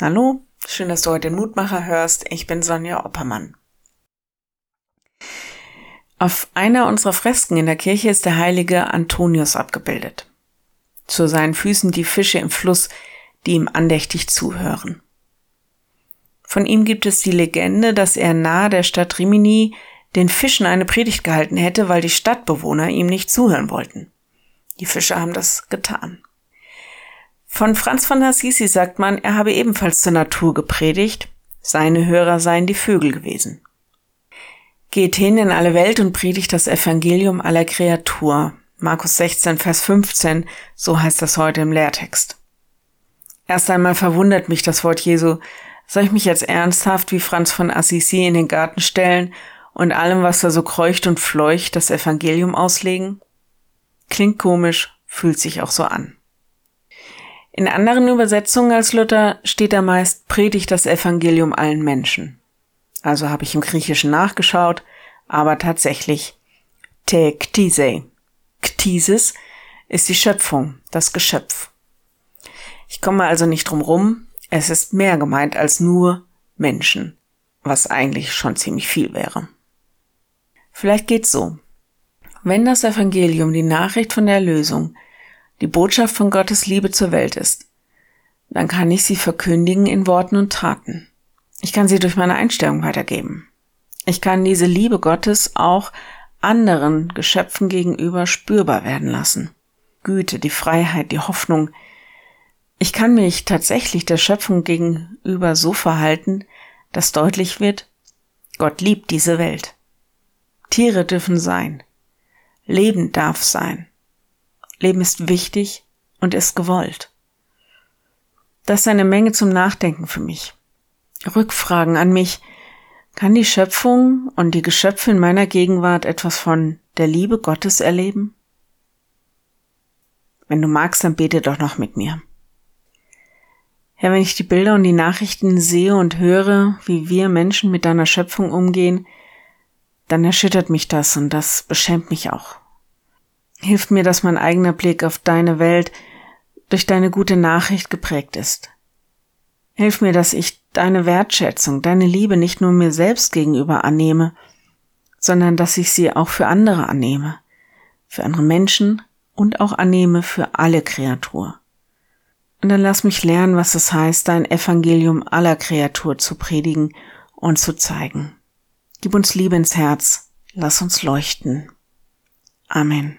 Hallo, schön, dass du heute den Mutmacher hörst. Ich bin Sonja Oppermann. Auf einer unserer Fresken in der Kirche ist der heilige Antonius abgebildet. Zu seinen Füßen die Fische im Fluss, die ihm andächtig zuhören. Von ihm gibt es die Legende, dass er nahe der Stadt Rimini den Fischen eine Predigt gehalten hätte, weil die Stadtbewohner ihm nicht zuhören wollten. Die Fische haben das getan. Von Franz von Assisi sagt man, er habe ebenfalls zur Natur gepredigt, seine Hörer seien die Vögel gewesen. Geht hin in alle Welt und predigt das Evangelium aller Kreatur. Markus 16, Vers 15, so heißt das heute im Lehrtext. Erst einmal verwundert mich das Wort Jesu. Soll ich mich jetzt ernsthaft wie Franz von Assisi in den Garten stellen und allem, was da so kreucht und fleucht, das Evangelium auslegen? Klingt komisch, fühlt sich auch so an. In anderen Übersetzungen als Luther steht da meist predigt das Evangelium allen Menschen. Also habe ich im Griechischen nachgeschaut, aber tatsächlich te ktise. Ktisis ist die Schöpfung, das Geschöpf. Ich komme also nicht drum rum, es ist mehr gemeint als nur Menschen, was eigentlich schon ziemlich viel wäre. Vielleicht geht's so. Wenn das Evangelium, die Nachricht von der Erlösung, die Botschaft von Gottes Liebe zur Welt ist, dann kann ich sie verkündigen in Worten und Taten. Ich kann sie durch meine Einstellung weitergeben. Ich kann diese Liebe Gottes auch anderen Geschöpfen gegenüber spürbar werden lassen. Güte, die Freiheit, die Hoffnung. Ich kann mich tatsächlich der Schöpfung gegenüber so verhalten, dass deutlich wird, Gott liebt diese Welt. Tiere dürfen sein. Leben darf sein. Leben ist wichtig und ist gewollt. Das ist eine Menge zum Nachdenken für mich. Rückfragen an mich. Kann die Schöpfung und die Geschöpfe in meiner Gegenwart etwas von der Liebe Gottes erleben? Wenn du magst, dann bete doch noch mit mir. Herr, wenn ich die Bilder und die Nachrichten sehe und höre, wie wir Menschen mit deiner Schöpfung umgehen, dann erschüttert mich das und das beschämt mich auch. Hilft mir, dass mein eigener Blick auf deine Welt durch deine gute Nachricht geprägt ist. Hilf mir, dass ich deine Wertschätzung, deine Liebe nicht nur mir selbst gegenüber annehme, sondern dass ich sie auch für andere annehme, für andere Menschen und auch annehme für alle Kreatur. Und dann lass mich lernen, was es heißt, dein Evangelium aller Kreatur zu predigen und zu zeigen. Gib uns Liebe ins Herz, lass uns leuchten. Amen.